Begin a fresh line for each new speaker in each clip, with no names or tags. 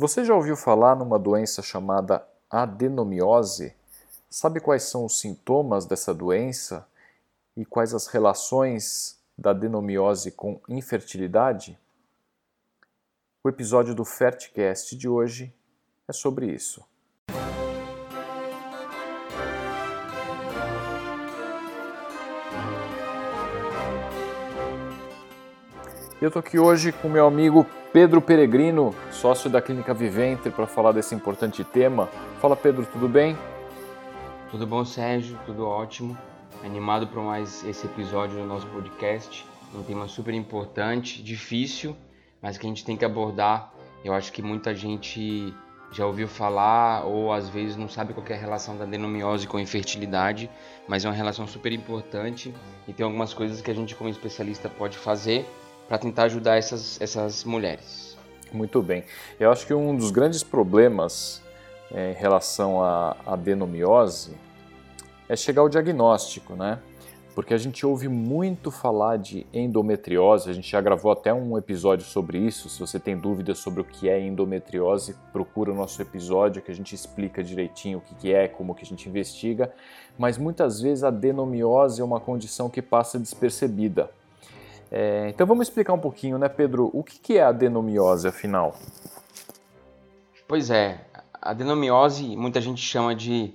Você já ouviu falar numa doença chamada adenomiose? Sabe quais são os sintomas dessa doença e quais as relações da adenomiose com infertilidade? O episódio do Ferticast de hoje é sobre isso. Eu estou aqui hoje com meu amigo Pedro Peregrino, sócio da Clínica Vivente, para falar desse importante tema. Fala Pedro, tudo bem?
Tudo bom, Sérgio? Tudo ótimo. Animado para mais esse episódio do nosso podcast. Um tema super importante, difícil, mas que a gente tem que abordar. Eu acho que muita gente já ouviu falar ou às vezes não sabe qual é a relação da adenomiose com a infertilidade, mas é uma relação super importante e tem algumas coisas que a gente como especialista pode fazer para tentar ajudar essas, essas mulheres.
Muito bem. Eu acho que um dos grandes problemas é, em relação à adenomiose é chegar ao diagnóstico, né? Porque a gente ouve muito falar de endometriose, a gente já gravou até um episódio sobre isso. Se você tem dúvidas sobre o que é endometriose, procura o nosso episódio que a gente explica direitinho o que é, como que a gente investiga. Mas muitas vezes a adenomiose é uma condição que passa despercebida. É, então vamos explicar um pouquinho, né, Pedro? O que é a adenomiose, afinal?
Pois é, a adenomiose muita gente chama de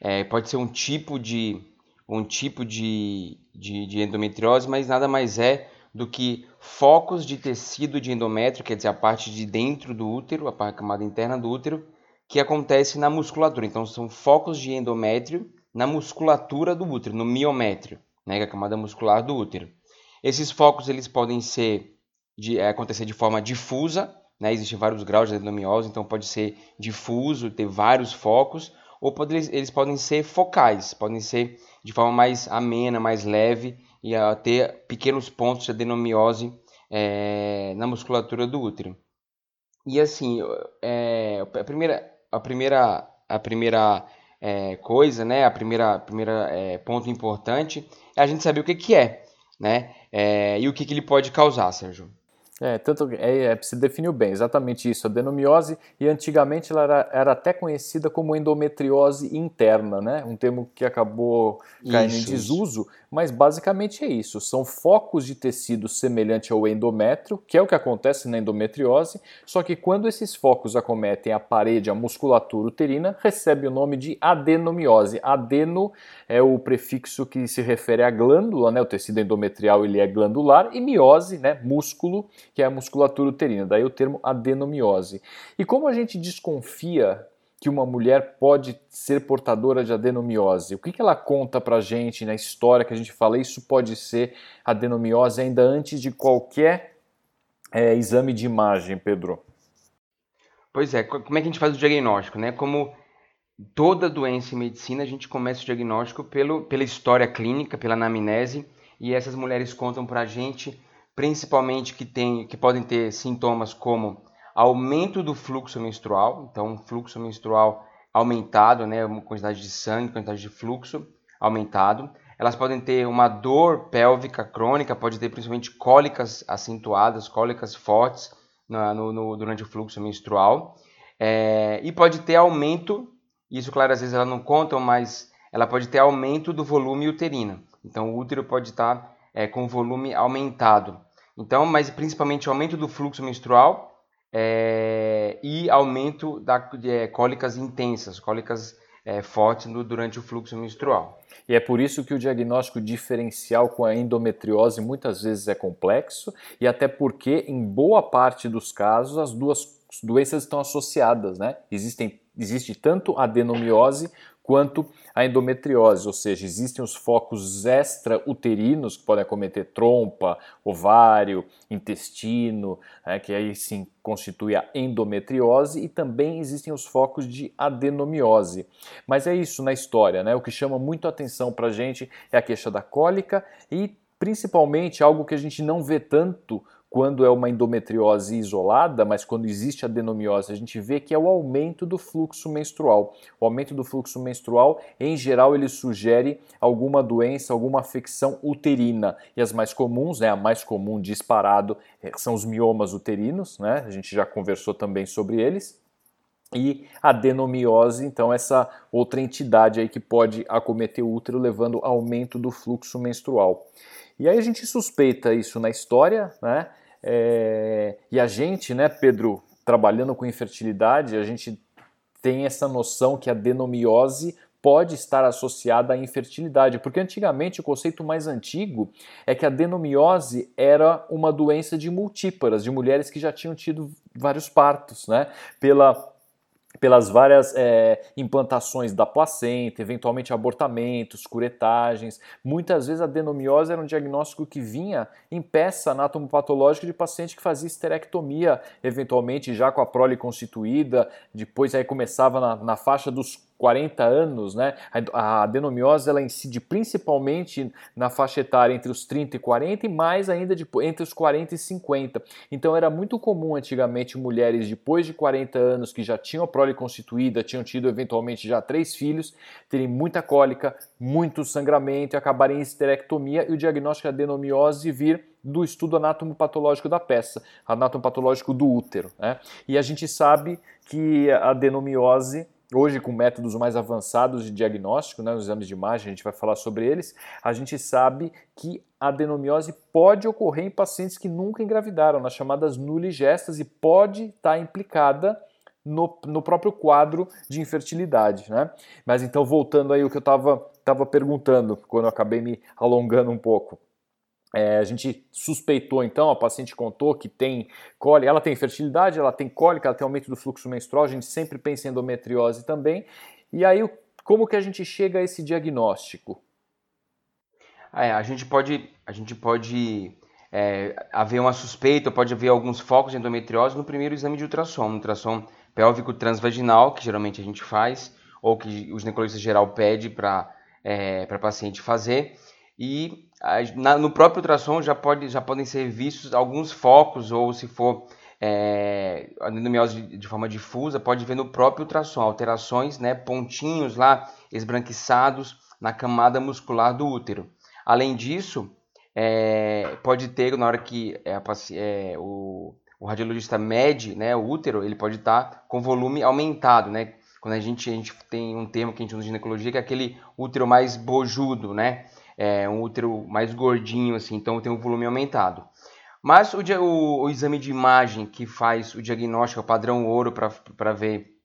é, pode ser um tipo de um tipo de, de, de, endometriose, mas nada mais é do que focos de tecido de endométrio, quer dizer, a parte de dentro do útero, a camada interna do útero, que acontece na musculatura. Então são focos de endométrio na musculatura do útero, no miométrio, né, que é a camada muscular do útero. Esses focos eles podem ser de, é, acontecer de forma difusa, né? existem vários graus de adenomiose, então pode ser difuso, ter vários focos, ou pode, eles podem ser focais, podem ser de forma mais amena, mais leve e ter pequenos pontos de adenomiose é, na musculatura do útero. E assim, é, a primeira, a primeira, a primeira é, coisa, né, a primeira, primeira ponto importante é a gente saber o que, que é, né? É, e o que, que ele pode causar, Sérgio?
É, tanto é, é, se definiu bem, exatamente isso, a adenomiose, e antigamente ela era, era, até conhecida como endometriose interna, né? Um termo que acabou caindo isso, em desuso, isso. Mas basicamente é isso, são focos de tecido semelhante ao endométrio, que é o que acontece na endometriose, só que quando esses focos acometem a parede, a musculatura uterina, recebe o nome de adenomiose. Adeno é o prefixo que se refere à glândula, né? O tecido endometrial ele é glandular, e miose, né? Músculo, que é a musculatura uterina, daí o termo adenomiose. E como a gente desconfia que uma mulher pode ser portadora de adenomiose? O que, que ela conta pra gente na história que a gente fala? Isso pode ser adenomiose ainda antes de qualquer é, exame de imagem, Pedro?
Pois é, como é que a gente faz o diagnóstico, né? Como toda doença em medicina, a gente começa o diagnóstico pelo, pela história clínica, pela anamnese, e essas mulheres contam pra gente principalmente que, tem, que podem ter sintomas como aumento do fluxo menstrual, então fluxo menstrual aumentado, né, uma quantidade de sangue, quantidade de fluxo aumentado. Elas podem ter uma dor pélvica crônica, pode ter principalmente cólicas acentuadas, cólicas fortes no, no, durante o fluxo menstrual. É, e pode ter aumento, isso claro, às vezes ela não contam, mas ela pode ter aumento do volume uterino. Então o útero pode estar é, com volume aumentado. Então, mas principalmente aumento do fluxo menstrual é, e aumento da, de é, cólicas intensas, cólicas é, fortes no, durante o fluxo menstrual.
E é por isso que o diagnóstico diferencial com a endometriose muitas vezes é complexo e até porque, em boa parte dos casos, as duas doenças estão associadas, né? Existem, existe tanto adenomiose quanto a endometriose, ou seja, existem os focos extra-uterinos que podem acometer trompa, ovário, intestino, né, que aí sim constitui a endometriose, e também existem os focos de adenomiose. Mas é isso na história, né? O que chama muito atenção para a gente é a queixa da cólica e principalmente algo que a gente não vê tanto quando é uma endometriose isolada, mas quando existe adenomiose, a gente vê que é o aumento do fluxo menstrual. O aumento do fluxo menstrual, em geral, ele sugere alguma doença, alguma afecção uterina. E as mais comuns, né, a mais comum disparado, eh, são os miomas uterinos, né? A gente já conversou também sobre eles. e adenomiose, então essa outra entidade aí que pode acometer o útero levando aumento do fluxo menstrual. E aí a gente suspeita isso na história, né? É, e a gente, né, Pedro, trabalhando com infertilidade, a gente tem essa noção que a adenomiose pode estar associada à infertilidade, porque antigamente o conceito mais antigo é que a adenomiose era uma doença de multíparas, de mulheres que já tinham tido vários partos, né? Pela pelas várias é, implantações da placenta, eventualmente abortamentos, curetagens. Muitas vezes a adenomiose era um diagnóstico que vinha em peça anatomopatológica de paciente que fazia esterectomia, eventualmente já com a prole constituída, depois aí começava na, na faixa dos 40 anos, né? A adenomiose ela incide principalmente na faixa etária entre os 30 e 40 e mais ainda de, entre os 40 e 50. Então era muito comum antigamente mulheres depois de 40 anos que já tinham a prole constituída, tinham tido eventualmente já três filhos, terem muita cólica, muito sangramento acabarem em esterectomia e o diagnóstico de adenomiose vir do estudo anatomopatológico da peça, anatomopatológico do útero. Né? E a gente sabe que a adenomiose Hoje, com métodos mais avançados de diagnóstico, né, os exames de imagem, a gente vai falar sobre eles, a gente sabe que a adenomiose pode ocorrer em pacientes que nunca engravidaram, nas chamadas nuligestas, e pode estar implicada no, no próprio quadro de infertilidade. Né? Mas então, voltando aí o que eu estava perguntando, quando eu acabei me alongando um pouco. É, a gente suspeitou então, a paciente contou que tem cólica, ela tem fertilidade, ela tem cólica, ela tem aumento do fluxo menstrual, a gente sempre pensa em endometriose também. E aí, como que a gente chega a esse diagnóstico?
É, a gente pode, a gente pode é, haver uma suspeita, pode haver alguns focos de endometriose no primeiro exame de ultrassom, no ultrassom pélvico transvaginal, que geralmente a gente faz, ou que o ginecologista geral pede para é, a paciente fazer. E na, no próprio ultrassom já, pode, já podem ser vistos alguns focos, ou se for é, adenomiose de, de forma difusa, pode ver no próprio ultrassom alterações, né, pontinhos lá esbranquiçados na camada muscular do útero. Além disso, é, pode ter, na hora que é, é, o, o, radiologista mede né, o útero, ele pode estar tá com volume aumentado, né? Quando a gente, a gente tem um termo que a gente usa na ginecologia, que é aquele útero mais bojudo, né? É, um útero mais gordinho, assim, então tem um volume aumentado. Mas o, o, o exame de imagem que faz o diagnóstico, o padrão ouro para ver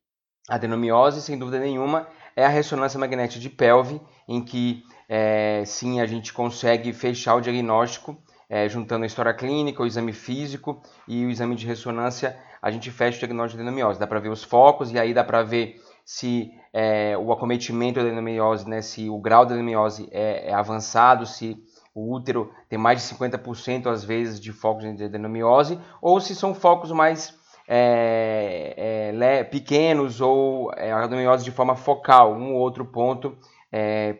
adenomiose, sem dúvida nenhuma, é a ressonância magnética de pelve, em que é, sim a gente consegue fechar o diagnóstico é, juntando a história clínica, o exame físico e o exame de ressonância, a gente fecha o diagnóstico de adenomiose. Dá para ver os focos e aí dá para ver se é, o acometimento da adenomiose, né, se o grau da adenomiose é, é, avançado, se o útero tem mais de 50% às vezes de focos de adenomiose, ou se são focos mais é, é, pequenos ou é, adenomiose de forma focal, um ou outro ponto é,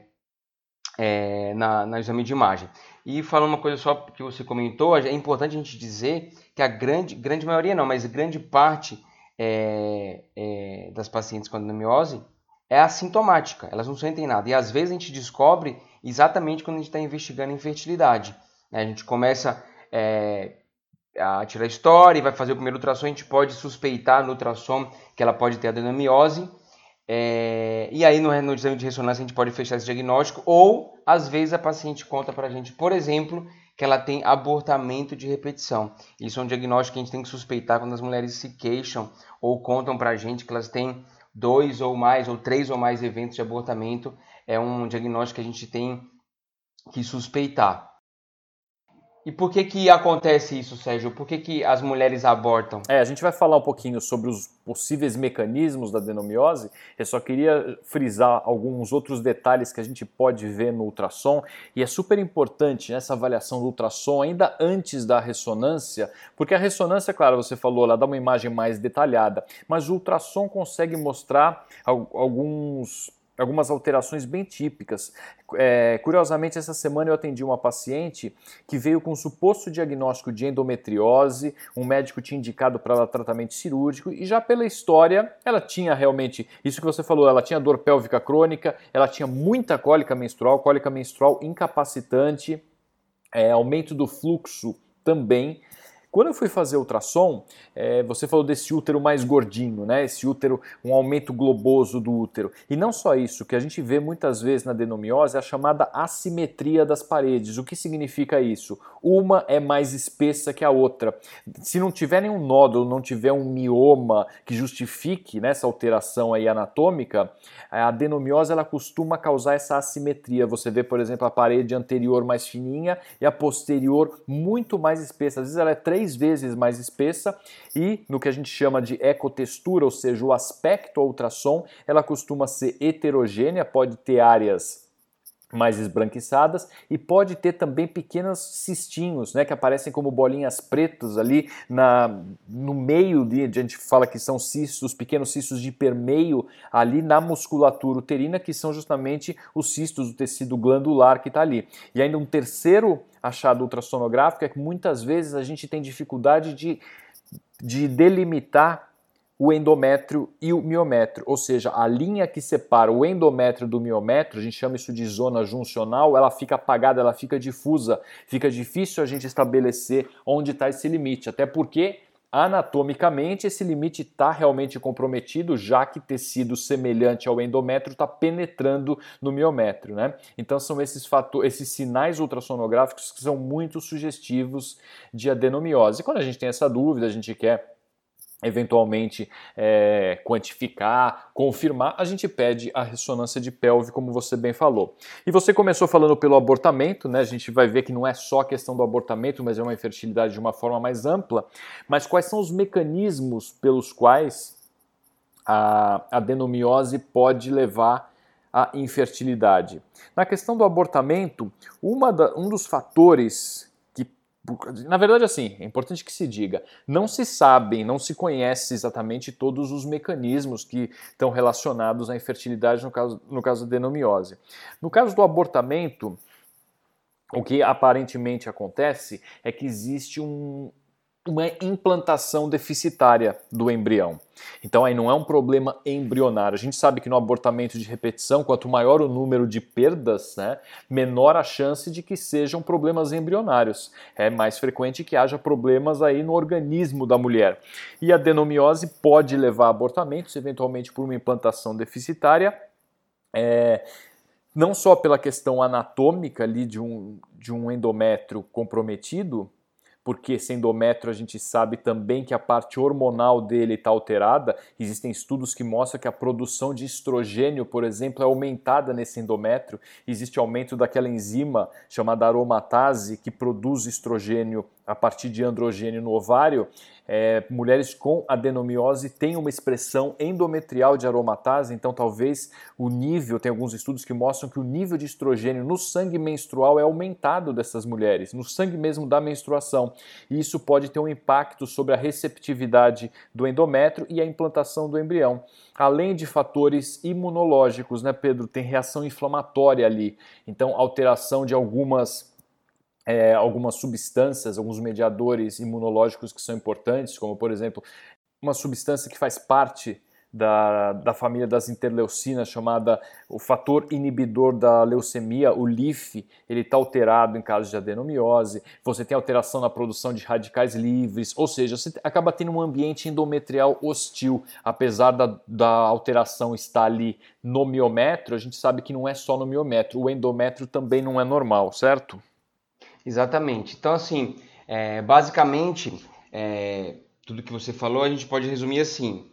é, na, na exame de imagem. E falando uma coisa só que você comentou, é importante a gente dizer que a grande, grande maioria não, mas grande parte é, é, das pacientes com adenomiose é assintomática, elas não sentem nada. E às vezes a gente descobre exatamente quando a gente está investigando infertilidade. Né? A gente começa é, a tirar a história e vai fazer o primeiro ultrassom, a gente pode suspeitar no ultrassom que ela pode ter adenomiose. É, e aí no, no exame de ressonância a gente pode fechar esse diagnóstico, ou às vezes a paciente conta para a gente, por exemplo, que ela tem abortamento de repetição. Isso é um diagnóstico que a gente tem que suspeitar quando as mulheres se queixam ou contam para a gente que elas têm dois ou mais, ou três ou mais eventos de abortamento. É um diagnóstico que a gente tem que suspeitar. E por que que acontece isso, Sérgio? Por que, que as mulheres abortam?
É, a gente vai falar um pouquinho sobre os possíveis mecanismos da adenomiose. Eu só queria frisar alguns outros detalhes que a gente pode ver no ultrassom. E é super importante essa avaliação do ultrassom ainda antes da ressonância, porque a ressonância, claro, você falou, ela dá uma imagem mais detalhada, mas o ultrassom consegue mostrar alguns algumas alterações bem típicas. É, curiosamente, essa semana eu atendi uma paciente que veio com um suposto diagnóstico de endometriose, um médico tinha indicado para ela tratamento cirúrgico e já pela história ela tinha realmente, isso que você falou, ela tinha dor pélvica crônica, ela tinha muita cólica menstrual, cólica menstrual incapacitante, é, aumento do fluxo também Quando eu fui fazer ultrassom, é, você falou desse útero mais gordinho, né? Esse útero, um aumento globoso do útero. E não só isso, que a gente vê muitas vezes na adenomiose é a chamada assimetria das paredes. O que significa isso? Uma é mais espessa que a outra. Se não tiver nenhum nódulo, não tiver um mioma que justifique né, essa alteração aí anatômica, a adenomiose ela costuma causar essa assimetria. Você vê, por exemplo, a parede anterior mais fininha e a posterior muito mais espessa. Às vezes ela é três vezes mais espessa e no que a gente chama de ecotextura, ou seja, o aspecto ultrassom, ela costuma ser heterogênea, pode ter áreas mais esbranquiçadas e pode ter também pequenos cistinhos, né, que aparecem como bolinhas pretas ali na, no meio de, a gente fala que são cistos, pequenos cistos de permeio ali na musculatura uterina, que são justamente os cistos do tecido glandular que está ali. E ainda um terceiro achado ultrassonográfico é que muitas vezes a gente tem dificuldade de, de delimitar o endométrio e o miométrio, ou seja, a linha que separa o endométrio do miométrio, a gente chama isso de zona juncional, ela fica apagada, ela fica difusa, fica difícil a gente estabelecer onde está esse limite, até porque anatomicamente esse limite está realmente comprometido, já que tecido semelhante ao endométrio está penetrando no miométrio, né? Então são esses fatores, esses sinais ultrassonográficos que são muito sugestivos de adenomiose. E quando a gente tem essa dúvida, a gente quer eventualmente é, quantificar, confirmar, a gente pede a ressonância de pelve, como você bem falou. E você começou falando pelo abortamento, né? A gente vai ver que não é só a questão do abortamento, mas é uma infertilidade de uma forma mais ampla. Mas quais são os mecanismos pelos quais a adenomiose pode levar à infertilidade? Na questão do abortamento, da, um dos fatores na verdade, assim, é importante que se diga, não se sabem, não se conhece exatamente todos os mecanismos que estão relacionados à infertilidade no caso, no caso da adenomiose. No caso do abortamento, o que aparentemente acontece é que existe um, uma implantação deficitária do embrião. Então aí não é um problema embrionário. A gente sabe que no abortamento de repetição, quanto maior o número de perdas, né, menor a chance de que sejam problemas embrionários. É mais frequente que haja problemas aí no organismo da mulher. E a adenomiose pode levar a abortamentos, eventualmente por uma implantação deficitária. É, não só pela questão anatômica ali de um, de um endométrio comprometido, porque sem endométrio a gente sabe também que a parte hormonal dele está alterada. Existem estudos que mostram que a produção de estrogênio, por exemplo, é aumentada nesse endométrio. Existe aumento daquela enzima chamada aromatase que produz estrogênio a partir de androgênio no ovário, é, mulheres com adenomiose têm uma expressão endometrial de aromatase, então talvez o nível, tem alguns estudos que mostram que o nível de estrogênio no sangue menstrual é aumentado dessas mulheres, no sangue mesmo da menstruação. E isso pode ter um impacto sobre a receptividade do endométrio e a implantação do embrião. Além de fatores imunológicos, né, Pedro? Tem reação inflamatória ali, então alteração de algumas é, algumas substâncias, alguns mediadores imunológicos que são importantes, como por exemplo uma substância que faz parte da, da família das interleucinas, chamada o fator inibidor da leucemia, o LIF, ele está alterado em casos de adenomiose, você tem alteração na produção de radicais livres, ou seja, você acaba tendo um ambiente endometrial hostil, apesar da, da alteração estar ali no miométrio, a gente sabe que não é só no miométrio, o endométrio também não é normal, certo?
Exatamente. Então, assim, é, basicamente, é, tudo que você falou a gente pode resumir assim.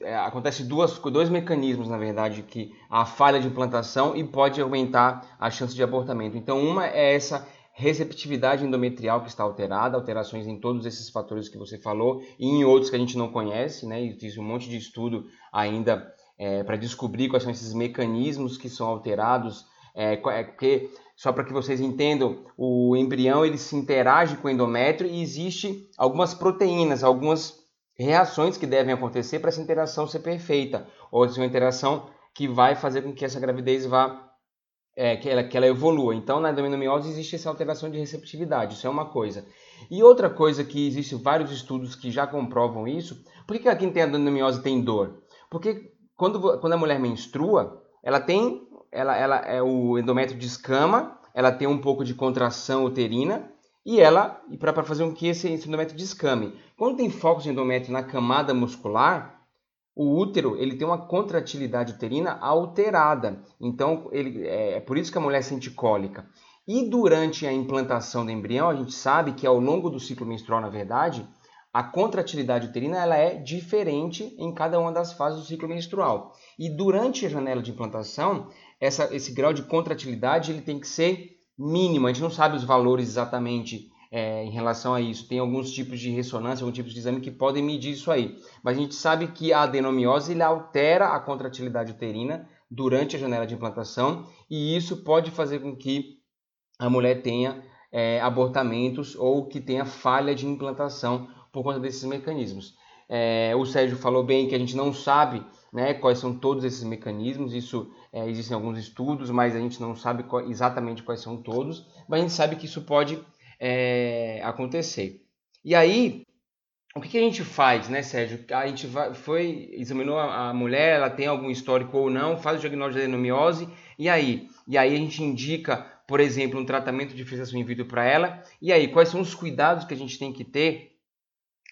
É, acontece duas, dois mecanismos, na verdade, que a falha de implantação e pode aumentar a chance de abortamento. Então, uma é essa receptividade endometrial que está alterada, alterações em todos esses fatores que você falou e em outros que a gente não conhece, né? Existe um monte de estudo ainda é, para descobrir quais são esses mecanismos que são alterados, é, é porque só para que vocês entendam, o embrião ele se interage com o endométrio e existe algumas proteínas, algumas reações que devem acontecer para essa interação ser perfeita, ou ser uma interação que vai fazer com que essa gravidez vá é, que, ela, que ela evolua. Então, na endometriose existe essa alteração de receptividade, isso é uma coisa. E outra coisa que existe vários estudos que já comprovam isso, por que, que quem tem endometriose tem dor? Porque quando, quando a mulher menstrua, ela tem ela, ela é o endométrio descama, ela tem um pouco de contração uterina e ela, e para fazer com que esse endométrio descame. Quando tem focos de endométrio na camada muscular, o útero ele tem uma contratilidade uterina alterada. Então, ele, é, é por isso que a mulher sente cólica. E durante a implantação do embrião, a gente sabe que ao longo do ciclo menstrual, na verdade, a contratilidade uterina ela é diferente em cada uma das fases do ciclo menstrual. E durante a janela de implantação, essa, esse grau de contratilidade ele tem que ser mínimo. A gente não sabe os valores exatamente é, em relação a isso. Tem alguns tipos de ressonância, alguns tipos de exame que podem medir isso aí. Mas a gente sabe que a adenomiose ele altera a contratilidade uterina durante a janela de implantação e isso pode fazer com que a mulher tenha é, abortamentos ou que tenha falha de implantação por conta desses mecanismos. É, o Sérgio falou bem que a gente não sabe né, quais são todos esses mecanismos, isso é, existem alguns estudos, mas a gente não sabe qual, exatamente quais são todos, mas a gente sabe que isso pode é, acontecer. E aí, o que, que, a gente faz, né, Sérgio? A gente vai, foi, examinou a, a, mulher, ela tem algum histórico ou não, faz o diagnóstico de adenomiose, e aí? E aí a gente indica, por exemplo, um tratamento de fixação in vitro para ela, e aí, quais são os cuidados que a gente tem que ter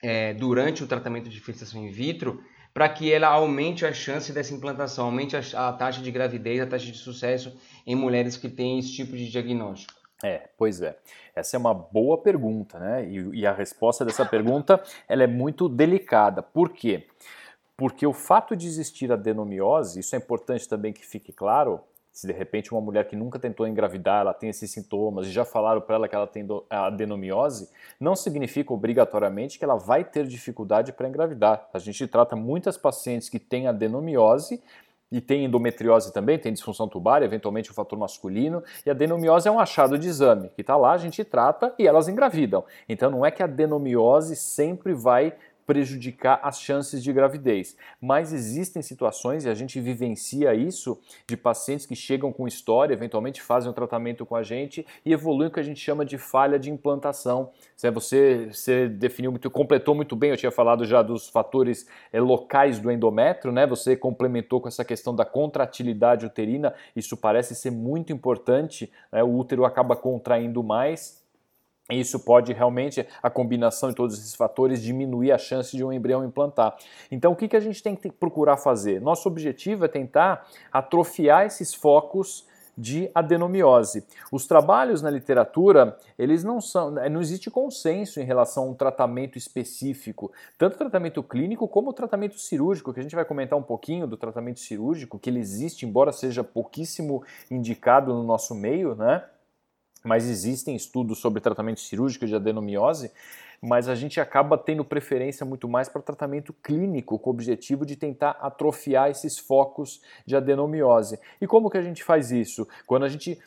é, durante o tratamento de fixação in vitro para que ela aumente a chance dessa implantação, aumente a, a, taxa de gravidez, a taxa de sucesso em mulheres que têm esse tipo de diagnóstico?
É, pois é. Essa é uma boa pergunta, né? E, e a resposta dessa pergunta ela é muito delicada. Por quê? Porque o fato de existir a adenomiose, isso é importante também que fique claro, se de repente uma mulher que nunca tentou engravidar, ela tem esses sintomas e já falaram para ela que ela tem adenomiose, não significa obrigatoriamente que ela vai ter dificuldade para engravidar. A gente trata muitas pacientes que têm adenomiose e tem endometriose também, tem disfunção tubária, eventualmente o um fator masculino, e a adenomiose é um achado de exame, que está lá, a gente trata e elas engravidam. Então não é que a adenomiose sempre vai prejudicar as chances de gravidez. Mas existem situações, e a gente vivencia isso, de pacientes que chegam com história, eventualmente fazem um tratamento com a gente e evoluem o que a gente chama de falha de implantação. Você, você definiu muito, completou muito bem, eu tinha falado já dos fatores é, locais do endométrio, né? Você complementou com essa questão da contratilidade uterina, isso parece ser muito importante, né? o útero acaba contraindo mais isso pode realmente, a combinação de todos esses fatores, diminuir a chance de um embrião implantar. Então, o que, que a gente tem que procurar fazer? Nosso objetivo é tentar atrofiar esses focos de adenomiose. Os trabalhos na literatura, eles não são, não existe consenso em relação a um tratamento específico, tanto o tratamento clínico como o tratamento cirúrgico, que a gente vai comentar um pouquinho do tratamento cirúrgico, que ele existe, embora seja pouquíssimo indicado no nosso meio, né? Mas existem estudos sobre tratamento cirúrgico de adenomiose, mas a gente acaba tendo preferência muito mais para tratamento clínico, com o objetivo de tentar atrofiar esses focos de adenomiose. E como que a gente faz isso? Quando a gente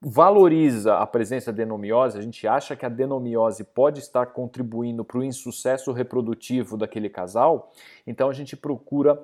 valoriza a presença de adenomiose, a gente acha que a adenomiose pode estar contribuindo para o insucesso reprodutivo daquele casal, então a gente procura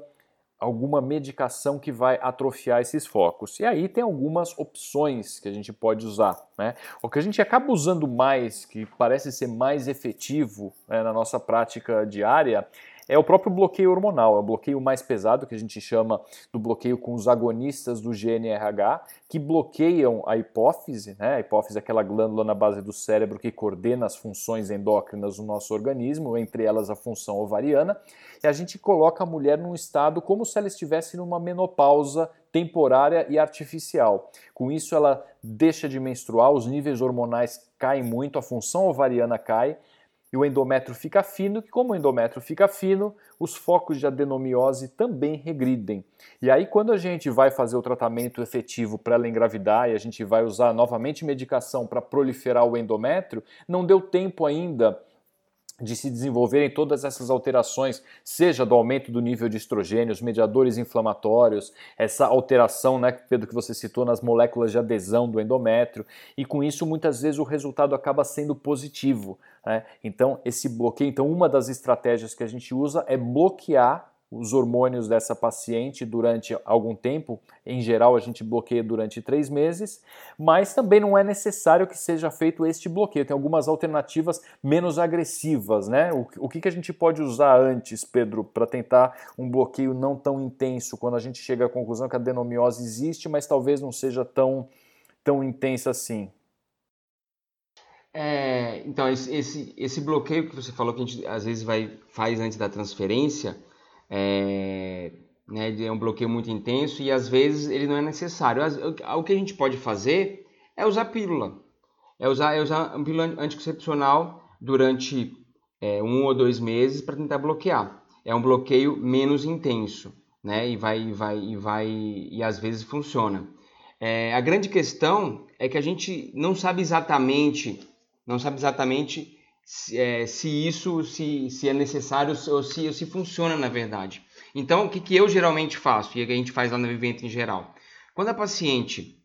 alguma medicação que vai atrofiar esses focos. E aí tem algumas opções que a gente pode usar. Né? O que a gente acaba usando mais, que parece ser mais efetivo né, na nossa prática diária, é o próprio bloqueio hormonal, é o bloqueio mais pesado que a gente chama do bloqueio com os agonistas do GNRH, que bloqueiam a hipófise, né? A hipófise é aquela glândula na base do cérebro que coordena as funções endócrinas do nosso organismo, entre elas a função ovariana, e a gente coloca a mulher num estado como se ela estivesse numa menopausa temporária e artificial. Com isso, ela deixa de menstruar, os níveis hormonais caem muito, a função ovariana cai e o endométrio fica fino, que como o endométrio fica fino, os focos de adenomiose também regridem. E aí quando a gente vai fazer o tratamento efetivo para ela engravidar e a gente vai usar novamente medicação para proliferar o endométrio, não deu tempo ainda de se desenvolverem todas essas alterações, seja do aumento do nível de estrogênio, os mediadores inflamatórios, essa alteração, né, Pedro, que você citou nas moléculas de adesão do endométrio, e com isso muitas vezes o resultado acaba sendo positivo. Né? Então, esse bloqueio, então uma das estratégias que a gente usa é bloquear os hormônios dessa paciente durante algum tempo. Em geral, a gente bloqueia durante três meses, mas também não é necessário que seja feito este bloqueio. Tem algumas alternativas menos agressivas, né? O, que, que a gente pode usar antes, Pedro, para tentar um bloqueio não tão intenso, quando a gente chega à conclusão que a adenomiose existe, mas talvez não seja tão, tão intensa assim?
É, então, esse, esse, esse, bloqueio que você falou que a gente às vezes vai, faz antes da transferência, é, né, é um bloqueio muito intenso e às vezes ele não é necessário. O que a gente pode fazer é usar pílula. É usar, é usar pílula anticoncepcional durante é, um ou dois meses para tentar bloquear. É um bloqueio menos intenso, né? E vai, vai, e vai, e às vezes funciona. É, a grande questão é que a gente não sabe exatamente não sabe exatamente se, é, se isso se, se é necessário ou se, ou se funciona na verdade. Então, o que, que eu geralmente faço e a gente faz lá no Vivente em geral? Quando a paciente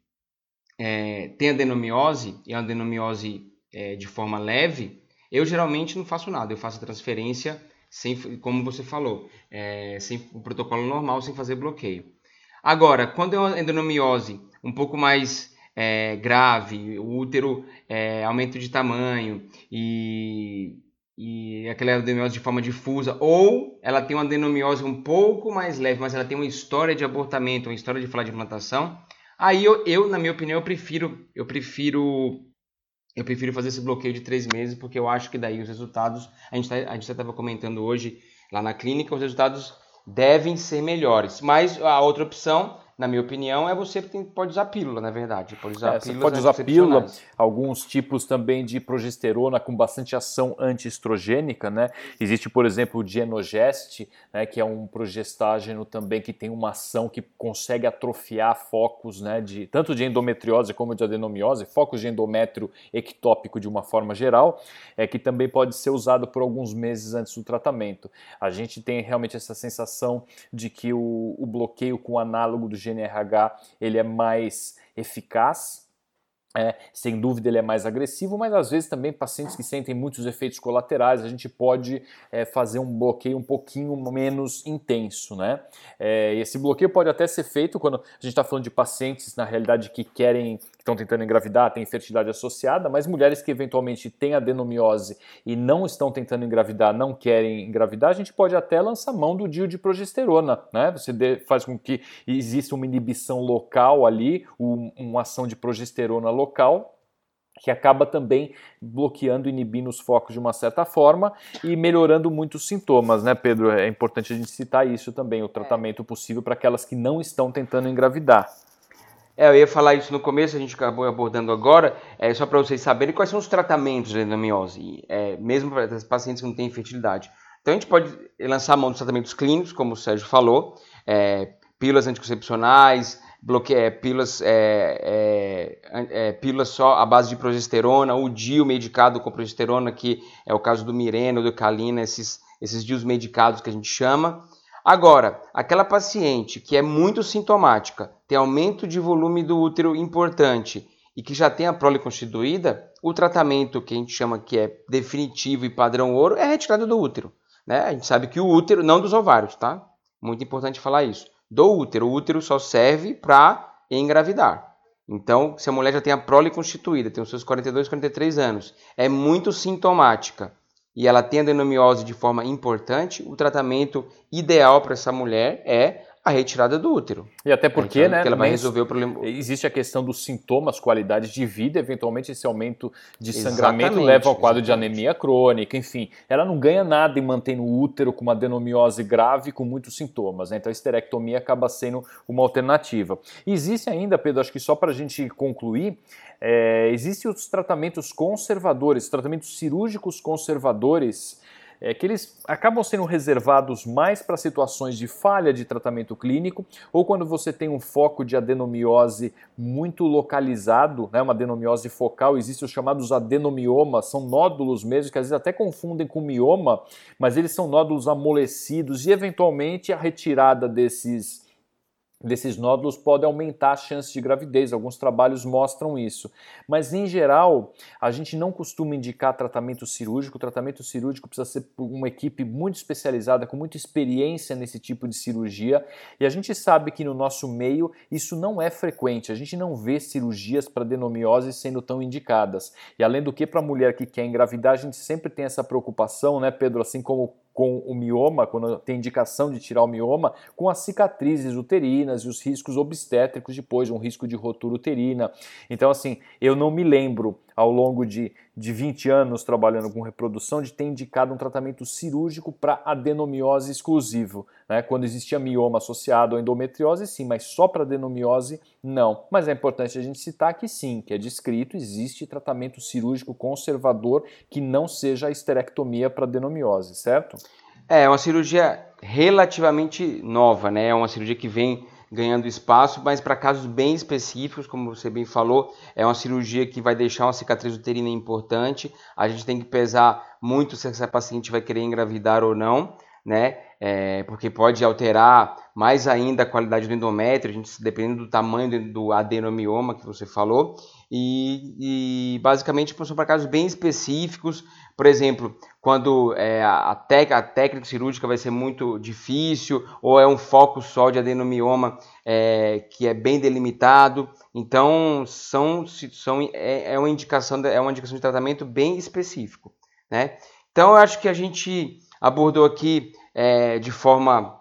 é, tem adenomiose, e a adenomiose é, de forma leve, eu geralmente não faço nada, eu faço transferência sem, como você falou, é, sem o protocolo normal, sem fazer bloqueio. Agora, quando é uma endometriose um pouco mais é, grave, o útero é, aumento de tamanho e, e aquela adenomiose de forma difusa, ou ela tem uma adenomiose um pouco mais leve, mas ela tem uma história de abortamento, uma história de falar de implantação, aí eu, eu, na minha opinião, eu prefiro, eu prefiro eu prefiro fazer esse bloqueio de três meses, porque eu acho que daí os resultados, a gente tá, estava comentando hoje lá na clínica, os resultados devem ser melhores. Mas a outra opção na minha opinião, é você que pode usar pílula, na verdade. Pode usar
é, pode usar pílula, alguns tipos também de progesterona com bastante ação antiestrogênica, né? Existe, por exemplo, o Genogest, né, que é um progestágeno também que tem uma ação que consegue atrofiar focos, né, de tanto de endometriose como de adenomiose, focos de endométrio ectópico de uma forma geral, é que também pode ser usado por alguns meses antes do tratamento. A gente tem realmente essa sensação de que o, o bloqueio com análogo do GNRH ele é mais eficaz, é, sem dúvida ele é mais agressivo, mas às vezes também pacientes que sentem muitos efeitos colaterais, a gente pode é, fazer um bloqueio um pouquinho menos intenso, né? É, esse bloqueio pode até ser feito quando a gente está falando de pacientes, na realidade, que querem estão tentando engravidar, têm infertilidade associada, mas mulheres que eventualmente têm adenomiose e não estão tentando engravidar, não querem engravidar, a gente pode até lançar mão do DIU de progesterona, né? Você faz com que exista uma inibição local ali, uma ação de progesterona local, que acaba também bloqueando, inibindo os focos de uma certa forma e melhorando muitos sintomas, né, Pedro? É importante a gente citar isso também, o tratamento possível para aquelas que não estão tentando engravidar.
É, eu ia falar isso no começo, a gente acabou abordando agora, é, só para vocês saberem quais são os tratamentos de endometriose, é, mesmo para os pacientes que não têm infertilidade. Então a gente pode lançar a mão dos tratamentos clínicos, como o Sérgio falou, é, pílulas anticoncepcionais, bloque... É, pílulas, é, é, é, pílulas só à base de progesterona, o DIU medicado com progesterona, que é o caso do Mirena, do Calina, esses, esses DIUs medicados que a gente chama. Agora, aquela paciente que é muito sintomática, tem aumento de volume do útero importante e que já tem a prole constituída, o tratamento que a gente chama que é definitivo e padrão ouro é retirada do útero. Né? A gente sabe que o útero, não dos ovários, tá? Muito importante falar isso. Do útero. O útero só serve para engravidar. Então, se a mulher já tem a prole constituída, tem os seus 42, 43 anos, é muito sintomática e ela tem adenomiose de forma importante, o tratamento ideal para essa mulher é a retirada do útero.
E até porque, né,
ela vai resolver o problema.
Existe a questão dos sintomas, qualidade de vida, eventualmente esse aumento de sangramento exatamente, leva ao quadro exatamente. de anemia crônica, enfim. Ela não ganha nada em manter no útero com uma adenomiose grave com muitos sintomas, né? Então a esterectomia acaba sendo uma alternativa. E existe ainda, Pedro, acho que só para a gente concluir, é, existem os tratamentos conservadores, tratamentos cirúrgicos conservadores, é, que eles acabam sendo reservados mais para situações de falha de tratamento clínico ou quando você tem um foco de adenomiose muito localizado, né, uma adenomiose focal, existem os chamados adenomiomas, são nódulos mesmo, que às vezes até confundem com mioma, mas eles são nódulos amolecidos e eventualmente a retirada desses desses nódulos pode aumentar a chance de gravidez. Alguns trabalhos mostram isso. Mas, em geral, a gente não costuma indicar tratamento cirúrgico. O tratamento cirúrgico precisa ser uma equipe muito especializada, com muita experiência nesse tipo de cirurgia. E a gente sabe que no nosso meio isso não é frequente. A gente não vê cirurgias para adenomiose sendo tão indicadas. E além do que, para a mulher que quer engravidar, a gente sempre tem essa preocupação, né, Pedro? Assim como com o mioma, quando tem indicação de tirar o mioma, com as cicatrizes uterinas e os riscos obstétricos depois, um risco de rotura uterina. Então, assim, eu não me lembro ao longo de, de 20 anos trabalhando com reprodução, de ter indicado um tratamento cirúrgico para adenomiose exclusivo. Né? Quando existia mioma associado à endometriose, sim, mas só para adenomiose, não. Mas é importante a gente citar que sim, que é descrito, existe tratamento cirúrgico conservador que não seja a esterectomia para adenomiose, certo?
É, é uma cirurgia relativamente nova, né? É uma cirurgia que vem ganhando espaço, mas para casos bem específicos, como você bem falou, é uma cirurgia que vai deixar uma cicatriz uterina importante. A gente tem que pesar muito se essa paciente vai querer engravidar ou não, né? É, porque pode alterar mais ainda a qualidade do endométrio, gente, dependendo do tamanho do adenomioma que você falou. E, e basicamente são para casos bem específicos, por exemplo, quando é, a, a, técnica cirúrgica vai ser muito difícil, ou é um foco só de adenomioma é, que é bem delimitado. Então, são, são, é, é, uma indicação, é uma indicação de tratamento bem específico. Né? Então, eu acho que a gente abordou aqui é, de forma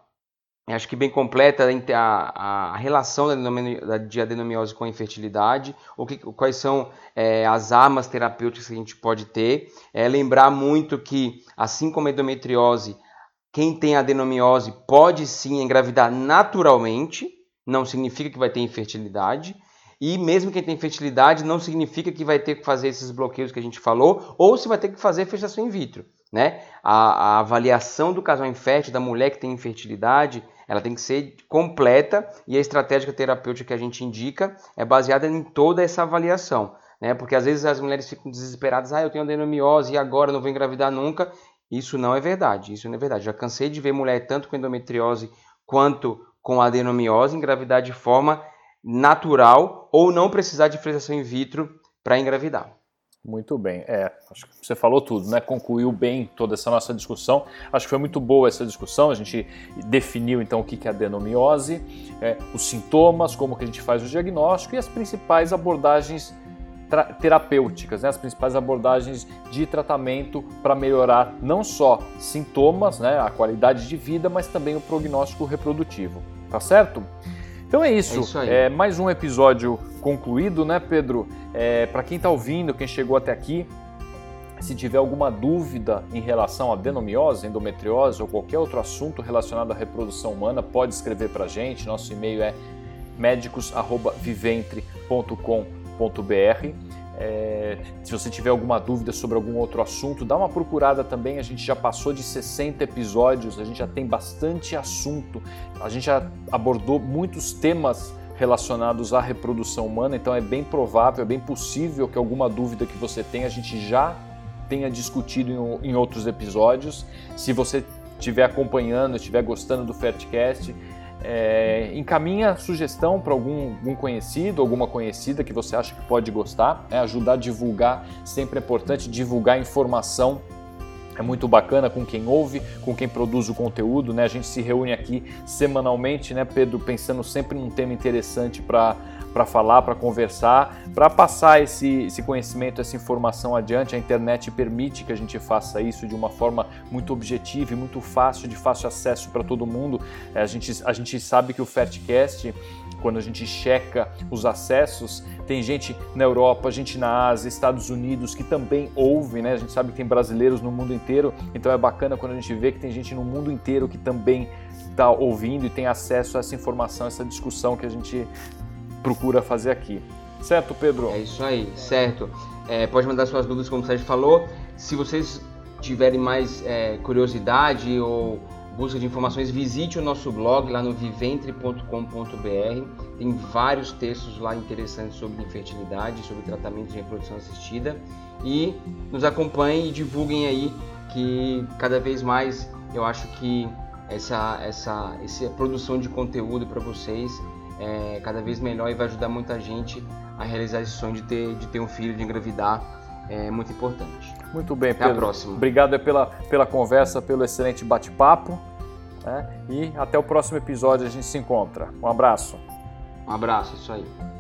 acho que bem completa a, a relação da, de adenomiose com a infertilidade, o que, quais são é, as armas terapêuticas que a gente pode ter. É, lembrar muito que, assim como a endometriose, quem tem adenomiose pode sim engravidar naturalmente, não significa que vai ter infertilidade. E mesmo quem tem infertilidade, não significa que vai ter que fazer esses bloqueios que a gente falou, ou se vai ter que fazer fechamento in vitro. Né? A, a avaliação do casal infértil, da mulher que tem infertilidade, ela tem que ser completa e a estratégia terapêutica que a gente indica é baseada em toda essa avaliação. Né? Porque às vezes as mulheres ficam desesperadas, ah, eu tenho adenomiose e agora não vou engravidar nunca. Isso não é verdade, isso não é verdade. Já cansei de ver mulher tanto com endometriose quanto com adenomiose engravidar de forma natural ou não precisar de fertilização in vitro para engravidar.
Muito bem, é, acho que você falou tudo, né? Concluiu bem toda essa nossa discussão. Acho que foi muito boa essa discussão. A gente definiu então o que é adenomiose, é, os sintomas, como que a gente faz o diagnóstico e as principais abordagens terapêuticas, né? as principais abordagens de tratamento para melhorar não só sintomas, né? a qualidade de vida, mas também o prognóstico reprodutivo. Tá certo? Então é isso. É, isso é mais um episódio concluído, né, Pedro? É, Para quem está ouvindo, quem chegou até aqui, se tiver alguma dúvida em relação à adenomiose, endometriose ou qualquer outro assunto relacionado à reprodução humana, pode escrever para a gente. Nosso e-mail é médicos@viventre.com.br. É, se você tiver alguma dúvida sobre algum outro assunto, dá uma procurada também. A gente já passou de 60 episódios, a gente já tem bastante assunto, a gente já abordou muitos temas relacionados à reprodução humana, então é bem provável, é bem possível que alguma dúvida que você tenha a gente já tenha discutido em, em outros episódios. Se você estiver acompanhando, estiver gostando do Fertcast, é, encaminha sugestão para algum, algum, conhecido, alguma conhecida que você acha que pode gostar. Né? Ajudar a divulgar, sempre é importante divulgar informação. É muito bacana com quem ouve, com quem produz o conteúdo, né? A gente se reúne aqui semanalmente, né, Pedro, pensando sempre num tema interessante para para falar, para conversar, para passar esse, esse conhecimento, essa informação adiante. A internet permite que a gente faça isso de uma forma muito objetiva e muito fácil, de fácil acesso para todo mundo. É, a, gente, a gente sabe que o Fertcast quando a gente checa os acessos, tem gente na Europa, gente na Ásia, Estados Unidos que também ouve, né? A gente sabe que tem brasileiros no mundo inteiro, então é bacana quando a gente vê que tem gente no mundo inteiro que também está ouvindo e tem acesso a essa informação, essa discussão que a gente procura fazer aqui. Certo, Pedro?
É isso aí, certo. É, pode mandar suas dúvidas, como o Sérgio falou. Se vocês tiverem mais é, curiosidade ou busca de informações, visite o nosso blog lá no viventre.com.br. Tem vários textos lá interessantes sobre infertilidade, sobre tratamento de reprodução assistida. E nos acompanhem e divulguem aí que cada vez mais eu acho que essa, essa, essa produção de conteúdo para vocês é cada vez melhor e vai ajudar muita gente a realizar esse sonho de ter, de ter um filho, de engravidar. É muito importante.
Muito bem, até Pedro. Até a próxima. Obrigado pela, pela conversa, pelo excelente bate-papo. Né? E até o próximo episódio a gente se encontra. Um abraço.
Um abraço, isso aí.